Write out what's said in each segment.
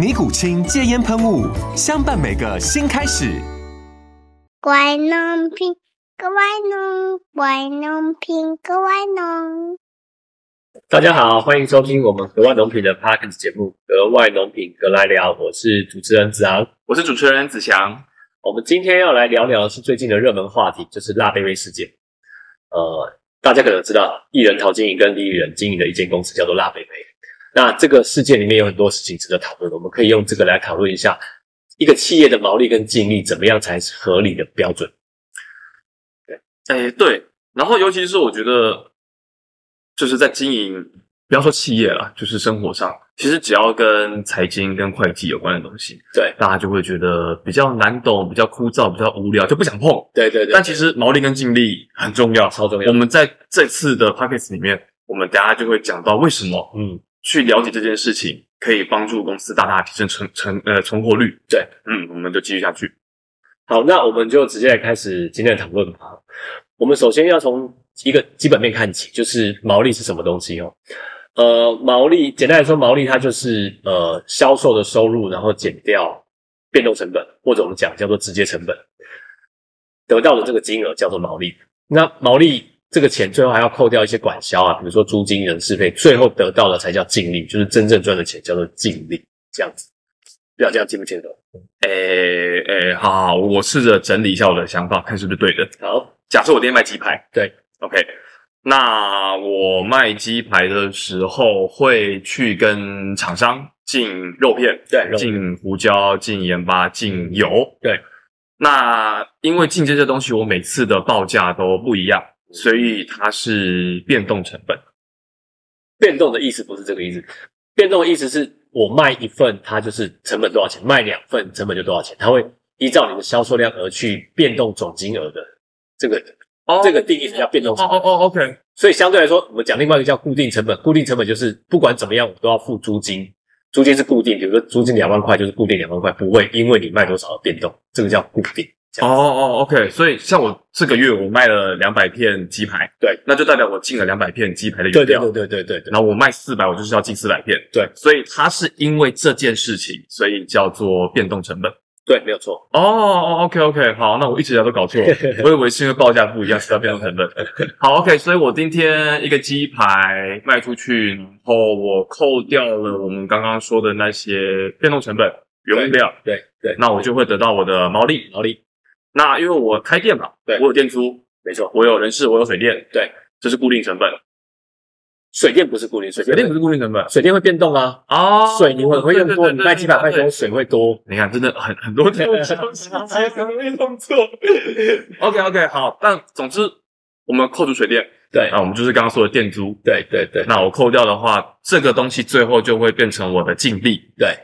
尼古清戒烟喷雾，相伴每个新开始。乖农品，乖农，乖农品，乖农。大家好，欢迎收听我们格外农品的 Parkes 节目《格外农品格来聊》，我是主持人子昂。我是主持人子祥。我们今天要来聊聊的是最近的热门话题，就是辣贝贝事件。呃，大家可能知道，艺人陶晶莹跟李艺人经营的一间公司叫做辣贝贝。那这个世界里面有很多事情值得讨论，我们可以用这个来讨论一下一个企业的毛利跟净利怎么样才是合理的标准。哎，对，然后尤其是我觉得，就是在经营，不要说企业了，就是生活上，其实只要跟财经、跟会计有关的东西，对，大家就会觉得比较难懂、比较枯燥、比较无聊，就不想碰。对对对，但其实毛利跟净利很重要，超重要。我们在这次的 p a c k e 里面，我们大家就会讲到为什么，嗯。去了解这件事情，可以帮助公司大大提升成成呃存活率。对，嗯，我们就继续下去。好，那我们就直接来开始今天的讨论吧。我们首先要从一个基本面看起，就是毛利是什么东西哦？呃，毛利简单来说，毛利它就是呃销售的收入，然后减掉变动成本，或者我们讲叫做直接成本，得到的这个金额叫做毛利。那毛利。这个钱最后还要扣掉一些管销啊，比如说租金、人事费，最后得到的才叫净利，就是真正赚的钱叫做净利，这样子。不要这样记不清楚？诶诶，好，好，我试着整理一下我的想法，看是不是对的。好，假设我今天卖鸡排，对，OK，那我卖鸡排的时候会去跟厂商进肉片，对，进胡椒、进盐巴、进油，对。那因为进这些东西，我每次的报价都不一样。所以它是变动成本，变动的意思不是这个意思。变动的意思是我卖一份，它就是成本多少钱；卖两份，成本就多少钱。它会依照你的销售量而去变动总金额的。这个这个定义是叫变动成本。哦哦，OK。所以相对来说，我们讲另外一个叫固定成本。固定成本就是不管怎么样，我都要付租金。租金是固定，比如说租金两万块，就是固定两万块，不会因为你卖多少而变动。这个叫固定。哦哦，OK，所以像我这个月我卖了两百片鸡排，对，那就代表我进了两百片鸡排的原料，对对对对对。然后我卖四百，我就是要进四百片，对，所以它是因为这件事情，所以叫做变动成本，对，没有错。哦哦，OK OK，好，那我一直以来都搞错，我以为是因为报价不一样，是要变动成本。好，OK，所以我今天一个鸡排卖出去，然后我扣掉了我们刚刚说的那些变动成本、原料，对对，那我就会得到我的毛利，毛利。那因为我开店嘛，对我有店租，没错，我有人事，我有水电，对，这是固定成本。水电不是固定，水水电不是固定成本，水电会变动啊。哦，水你会会用多，你卖几百块钱，水会多。你看，真的很很多这种 东西才容易弄错。OK OK，好，但总之我们扣除水电，对，那，我们就是刚刚说的店租，对对对。那我扣掉的话，这个东西最后就会变成我的净利，对。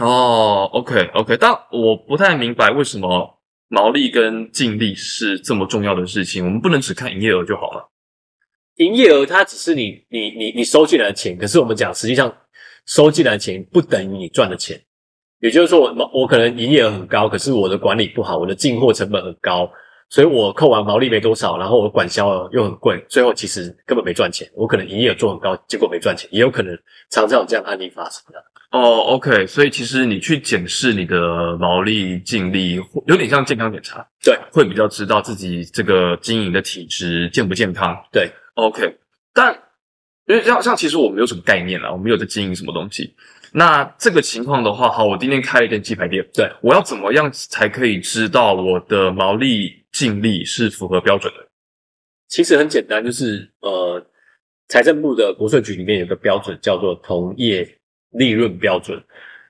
哦，OK OK，但我不太明白为什么。毛利跟净利是这么重要的事情，我们不能只看营业额就好了。营业额它只是你你你你收进来的钱，可是我们讲实际上收进来的钱不等于你赚的钱。也就是说，我我可能营业额很高，可是我的管理不好，我的进货成本很高，所以我扣完毛利没多少，然后我管销又很贵，最后其实根本没赚钱。我可能营业额做很高，结果没赚钱，也有可能常常有这样案例发生的。哦，OK，所以其实你去检视你的毛利、净利，有点像健康检查，对，会比较知道自己这个经营的体质健不健康。对，OK，但因为像像其实我没有什么概念啦，我没有在经营什么东西。那这个情况的话，好，我今天开了一间鸡排店，对我要怎么样才可以知道我的毛利净利是符合标准的？其实很简单，就是呃，财政部的国税局里面有个标准叫做同业利润标准。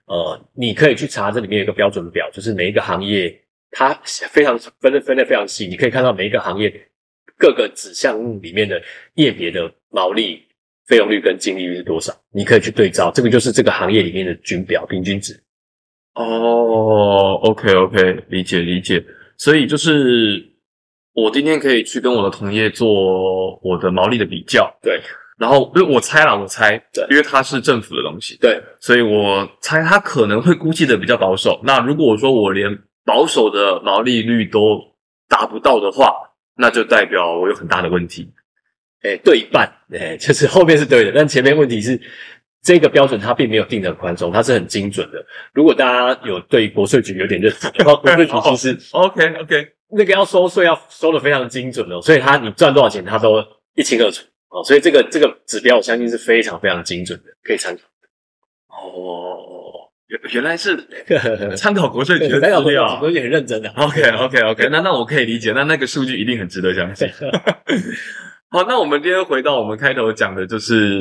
呃，你可以去查这里面有一个标准表，就是每一个行业它非常分的分的非常细，你可以看到每一个行业各个子项目里面的业别的毛利、费用率跟净利率是多少，你可以去对照，这个就是这个行业里面的均表平均值。哦，OK OK，理解理解。所以就是我今天可以去跟我的同业做我的毛利的比较，对。然后因为我猜啦，我猜，对。因为它是政府的东西，对，所以我猜它可能会估计的比较保守。那如果我说我连保守的毛利率都达不到的话，那就代表我有很大的问题。哎，对一半，哎，就是后面是对的，但前面问题是这个标准它并没有定的很宽松，它是很精准的。如果大家有对国税局有点认识 国税局其实 OK OK，那个要收税要收的非常精准哦，所以它你赚多少钱它都一清二楚哦，所以这个这个指标我相信是非常非常精准的，可以参考。哦，原原来是 参考国税局的代表资料。我有点认真的。OK OK OK，那那我可以理解，那那个数据一定很值得相信。好，那我们今天回到我们开头讲的，就是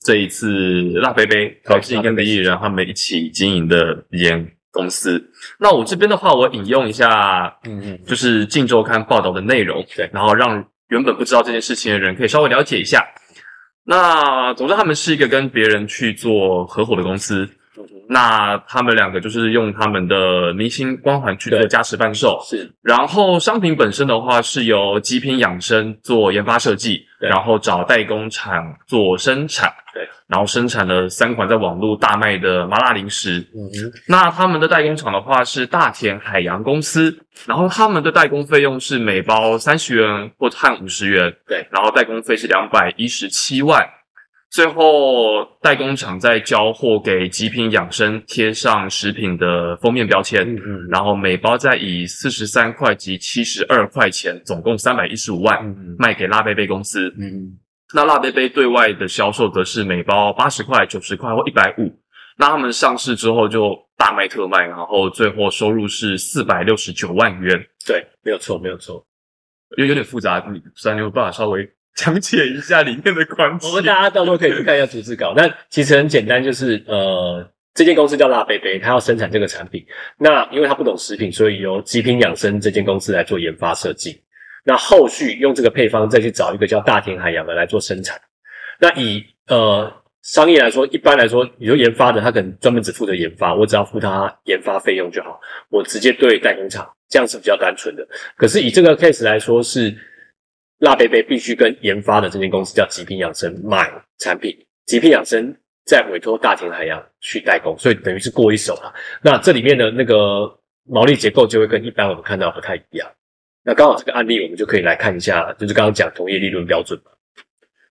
这一次辣杯杯陶志颖跟李艺人他们一起经营的一间公司。那我这边的话，我引用一下，嗯嗯，就是《镜周刊》报道的内容，对然后让原本不知道这件事情的人可以稍微了解一下。那总之，他们是一个跟别人去做合伙的公司。那他们两个就是用他们的明星光环去做加持贩售，是。然后商品本身的话是由极品养生做研发设计，然后找代工厂做生产，对，然后生产了三款在网络大卖的麻辣零食。嗯那他们的代工厂的话是大田海洋公司，然后他们的代工费用是每包三十元或和五十元，对，然后代工费是两百一十七万。最后，代工厂在交货给极品养生贴上食品的封面标签，嗯嗯然后每包再以四十三块及七十二块钱，总共三百一十五万嗯卖给辣贝贝公司。嗯那辣贝贝对外的销售则是每包八十块、九十块或一百五。那他们上市之后就大卖特卖，然后最后收入是四百六十九万元，对，没有错，没有错。有有点复杂，你三牛有办法稍微讲解一下里面的关系？我们大家到时候可以去看一下逐字稿。那其实很简单，就是呃，这间公司叫辣贝贝，它要生产这个产品。那因为它不懂食品，所以由极品养生这间公司来做研发设计。那后续用这个配方再去找一个叫大田海洋的来做生产。那以呃商业来说，一般来说，你说研发的，他可能专门只负责研发，我只要付他研发费用就好，我直接对代工厂，这样是比较单纯的。可是以这个 case 来说是。辣贝贝必须跟研发的这间公司叫极品养生买产品，极品养生再委托大田海洋去代工，所以等于是过一手了。那这里面的那个毛利结构就会跟一般我们看到不太一样。那刚好这个案例我们就可以来看一下，就是刚刚讲同业利润标准嘛。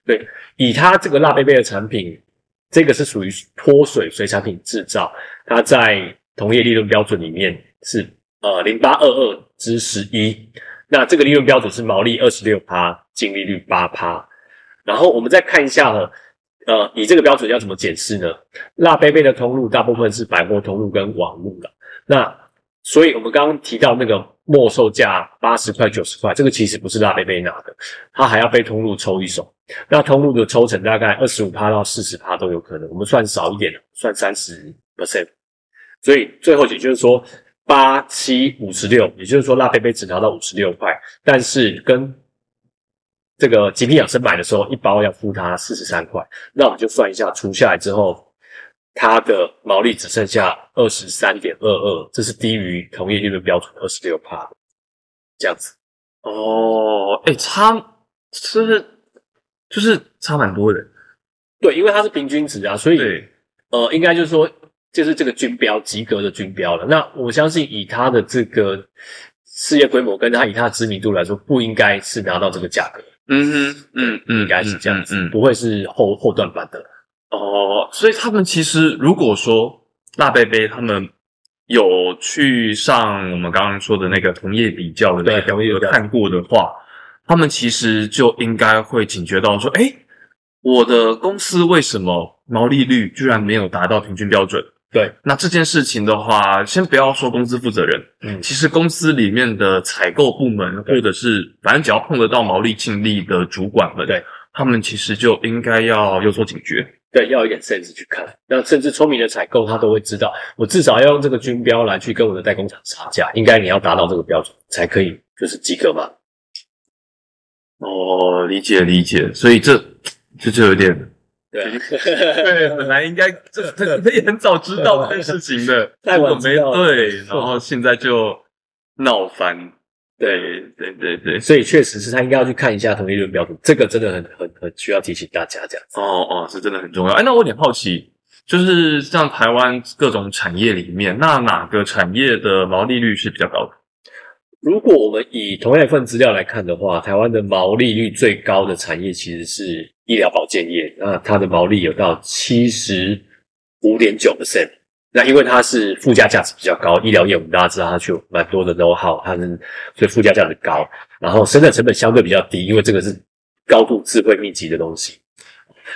对，以它这个辣贝贝的产品，这个是属于脱水水产品制造，它在同业利润标准里面是呃零八二二之十一。那这个利润标准是毛利二十六趴，净利率八趴。然后我们再看一下呢，呃，以这个标准要怎么检视呢？辣贝贝的通路大部分是百货通路跟网路的。那所以我们刚刚提到那个末售价八十块、九十块，这个其实不是辣贝贝拿的，它还要被通路抽一手。那通路的抽成大概二十五趴到四十趴都有可能，我们算少一点，算三十 percent。所以最后也就是说。八七五十六，也就是说辣贝贝只拿到五十六块，但是跟这个极品养生买的时候，一包要付他四十三块，那我们就算一下，除下来之后，它的毛利只剩下二十三点二二，这是低于同业利润标准二十六帕，这样子。哦，哎，差是就是差蛮多的，对，因为它是平均值啊，所以，呃，应该就是说，就是这个军标及格的军标了。那我相信以他的这个事业规模跟他以他的知名度来说，不应该是拿到这个价格，嗯哼，嗯嗯，应该是这样子，嗯嗯不会是后后段版的。哦，所以他们其实如果说辣贝贝他们有去上我们刚刚说的那个同业比较的那个对同业比较有看过的话，他们其实就应该会警觉到说，哎，我的公司为什么毛利率居然没有达到平均标准？对，那这件事情的话，先不要说公司负责人，嗯，其实公司里面的采购部门，或者是反正只要碰得到毛利净利的主管们，对，他们其实就应该要有所警觉。对，要有一点 sense 去看。那甚至聪明的采购，他都会知道，我至少要用这个军标来去跟我的代工厂杀价，应该你要达到这个标准才可以，就是及格嘛。哦，理解理解，所以这这就有点对啊，对，本来应该这这可以很早知道这件事情的，太晚没知道对，然后现在就闹翻。对对对对，所以确实是他应该要去看一下同一轮标准，这个真的很很很需要提醒大家这样子。哦哦，是真的很重要。哎，那我有点好奇，就是像台湾各种产业里面，那哪个产业的毛利率是比较高的？如果我们以同样一份资料来看的话，台湾的毛利率最高的产业其实是医疗保健业，那它的毛利有到七十五点九 percent。那因为它是附加价值比较高，医疗业我们大家知道它就蛮多的 know how，它是所以附加价值高，然后生产成本相对比较低，因为这个是高度智慧密集的东西。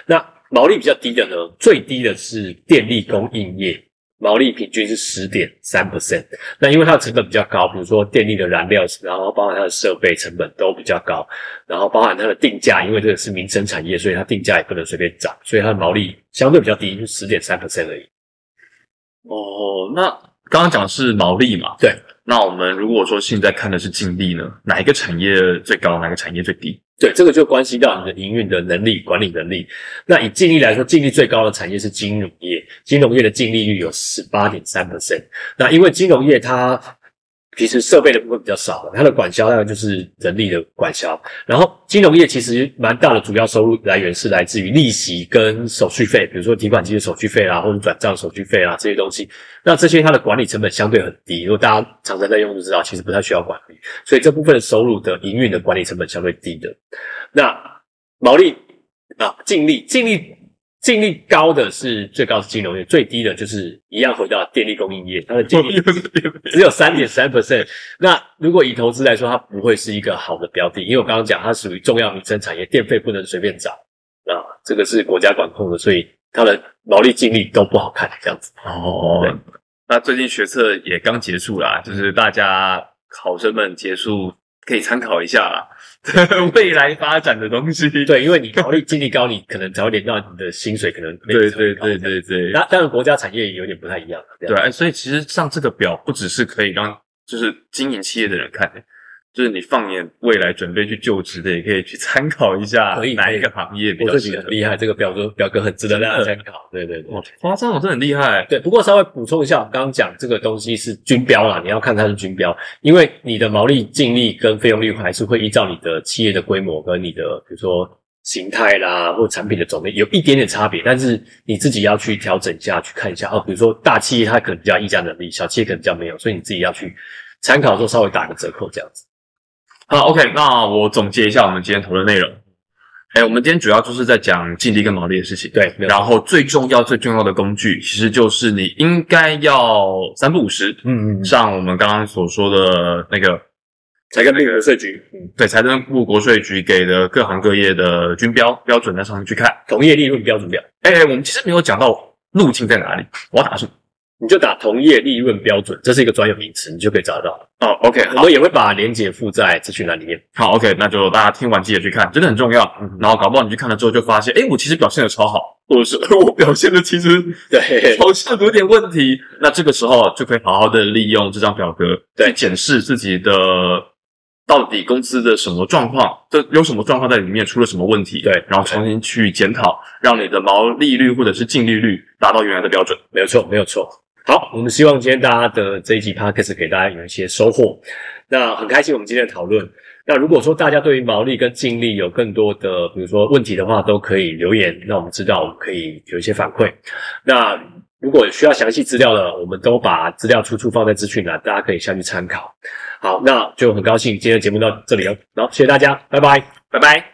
那毛利比较低的呢，最低的是电力供应业，毛利平均是十点三 percent。那因为它的成本比较高，比如说电力的燃料，然后包含它的设备成本都比较高，然后包含它的定价，因为这个是民生产业，所以它定价也不能随便涨，所以它的毛利相对比较低，就十点三 percent 而已。哦，那刚刚讲的是毛利嘛？对。那我们如果说现在看的是净利呢，哪一个产业最高，哪个产业最低？对，这个就关系到你的营运的能力、管理能力。那以净利来说，净利最高的产业是金融业，金融业的净利率有十八点三 percent。那因为金融业它其实设备的部分比较少，它的管销大概就是人力的管销。然后金融业其实蛮大的主要收入来源是来自于利息跟手续费，比如说提款机的手续费啦，或者转账手续费啦这些东西。那这些它的管理成本相对很低，如果大家常常在用就知道，其实不太需要管理，所以这部分的收入的营运的管理成本相对低的。那毛利啊，净利净利净利高的是最高是金融业，最低的就是一样回到电力供应业，它的净利 只有三点三 percent。那如果以投资来说，它不会是一个好的标的，因为我刚刚讲它属于重要民生产业，电费不能随便涨啊，这个是国家管控的，所以它的毛利净利都不好看，这样子。哦对，那最近学测也刚结束啦，就是大家考生们结束可以参考一下啦，未来发展的东西。对，因为你考虑经历高，你可能才会连到你的薪水可能没对对对对对，那当然国家产业也有点不太一样，对，哎所以其实上这个表不只是可以让就是经营企业的人看的，就是你放眼未来准备去就职的，也可以去参考一下可以哪一个行业比我自较适合。己很厉害，这个表格表格很值得大家参考。对对对哇，夸张，我真的很厉害。对。不过稍微补充一下，我刚刚讲这个东西是军标啦，你要看它是军标，因为你的毛利净利跟费用率还是会依照你的企业的规模跟你的比如说形态啦或产品的种类有一点点差别，但是你自己要去调整一下，去看一下哦。比如说大企业它可能比较议价能力，小企业可能比较没有，所以你自己要去参考的时候稍微打个折扣这样子。好，OK，那我总结一下我们今天讨论内容。哎，我们今天主要就是在讲净利跟毛利的事情。对，然后最重要、最重要的工具，其实就是你应该要三不五十，嗯嗯嗯，上我们刚刚所说的那个才跟那个税局，嗯，对财政部国税局给的各行各业的均标标准，在上面去看。同业利润标准表。哎，我们其实没有讲到路径在哪里，我要打什么？你就打同业利润标准，这是一个专有名词，你就可以找得到。哦，OK，好我们也会把连接附在资讯栏里面。好，OK，那就大家听完记得去看，真的很重要。嗯然后搞不好你去看了之后就发现，哎，我其实表现的超好，或者是 我表现的其实 对 好像有点问题。那这个时候就可以好好的利用这张表格，对去检视自己的到底公司的什么状况，这有什么状况在里面，出了什么问题，对然后重新去检讨，让你的毛利率或者是净利率达到原来的标准。没有错，没有错。好，我们希望今天大家的这一集 Parks 给大家有一些收获。那很开心我们今天的讨论。那如果说大家对于毛利跟净利有更多的，比如说问题的话，都可以留言，让我们知道，我们可以有一些反馈。那如果需要详细资料的，我们都把资料出处放在资讯栏，大家可以下去参考。好，那就很高兴今天的节目到这里哦。好，谢谢大家，拜拜，拜拜。